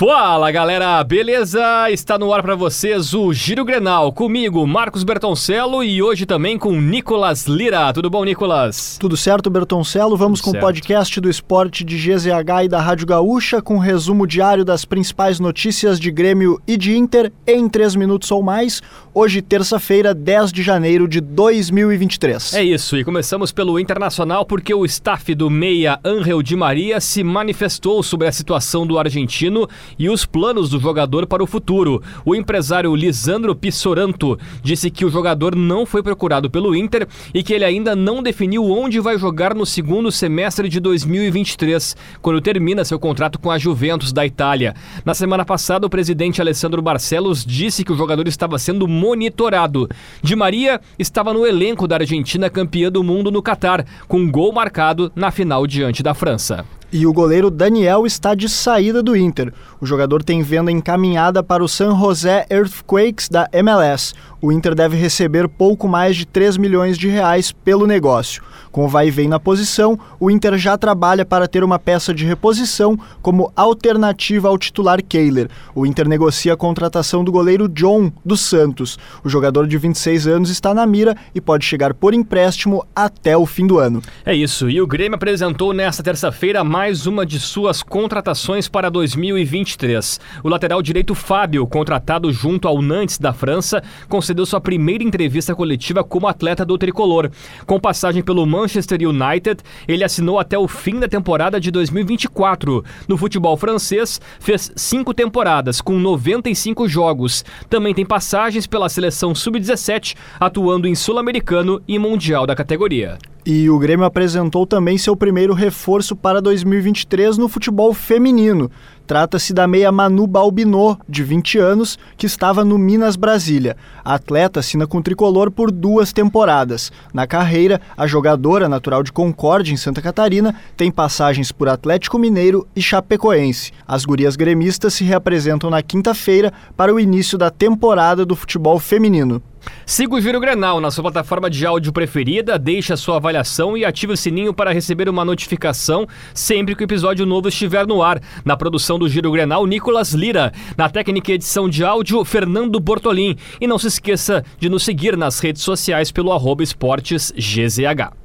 Fala galera, beleza? Está no ar para vocês o Giro Grenal, comigo, Marcos Bertoncello e hoje também com Nicolas Lira. Tudo bom, Nicolas? Tudo certo, Bertoncello? Vamos Tudo com o podcast do esporte de GZH e da Rádio Gaúcha, com resumo diário das principais notícias de Grêmio e de Inter em três minutos ou mais. Hoje, terça-feira, 10 de janeiro de 2023. É isso, e começamos pelo Internacional porque o staff do Meia Angel Di Maria se manifestou sobre a situação do argentino e os planos do jogador para o futuro. O empresário Lisandro Pissoranto disse que o jogador não foi procurado pelo Inter e que ele ainda não definiu onde vai jogar no segundo semestre de 2023, quando termina seu contrato com a Juventus da Itália. Na semana passada, o presidente Alessandro Barcelos disse que o jogador estava sendo monitorado. Di Maria estava no elenco da Argentina campeã do mundo no Catar, com um gol marcado na final diante da França. E o goleiro Daniel está de saída do Inter. O jogador tem venda encaminhada para o San José Earthquakes da MLS. O Inter deve receber pouco mais de 3 milhões de reais pelo negócio. Com o vai e vem na posição, o Inter já trabalha para ter uma peça de reposição como alternativa ao titular Kehler. O Inter negocia a contratação do goleiro John dos Santos. O jogador de 26 anos está na mira e pode chegar por empréstimo até o fim do ano. É isso. E o Grêmio apresentou nesta terça-feira mais uma de suas contratações para 2023. O lateral direito Fábio, contratado junto ao Nantes da França, concedeu sua primeira entrevista coletiva como atleta do tricolor. Com passagem pelo Manchester United, ele assinou até o fim da temporada de 2024. No futebol francês, fez cinco temporadas, com 95 jogos. Também tem passagens pela seleção sub-17, atuando em Sul-Americano e Mundial da categoria. E o Grêmio apresentou também seu primeiro reforço para 2023 no futebol feminino. Trata-se da meia Manu Balbinot, de 20 anos, que estava no Minas Brasília. A atleta assina com o tricolor por duas temporadas. Na carreira, a jogadora, natural de Concórdia, em Santa Catarina, tem passagens por Atlético Mineiro e Chapecoense. As gurias gremistas se reapresentam na quinta-feira para o início da temporada do futebol feminino. Siga o Giro Grenal na sua plataforma de áudio preferida, deixe a sua avaliação e ative o sininho para receber uma notificação sempre que o episódio novo estiver no ar. Na produção do Giro Grenal, Nicolas Lira. Na técnica e edição de áudio, Fernando Bortolim. E não se esqueça de nos seguir nas redes sociais pelo arroba esportesgzh.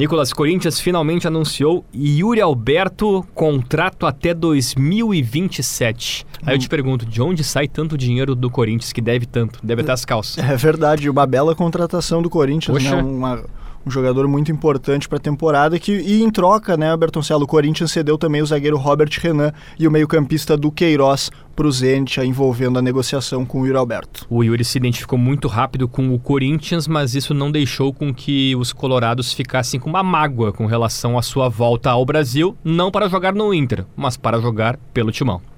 Nicolas Corinthians finalmente anunciou Yuri Alberto contrato até 2027. Aí eu te pergunto, de onde sai tanto dinheiro do Corinthians que deve tanto? Deve até as calças. É verdade, uma bela contratação do Corinthians, né? Uma um jogador muito importante para a temporada que e em troca, né, Bertoncello, o Corinthians cedeu também o zagueiro Robert Renan e o meio-campista do Queiroz para o Zenit, envolvendo a negociação com o Yuri Alberto. O Yuri se identificou muito rápido com o Corinthians, mas isso não deixou com que os colorados ficassem com uma mágoa com relação à sua volta ao Brasil, não para jogar no Inter, mas para jogar pelo Timão.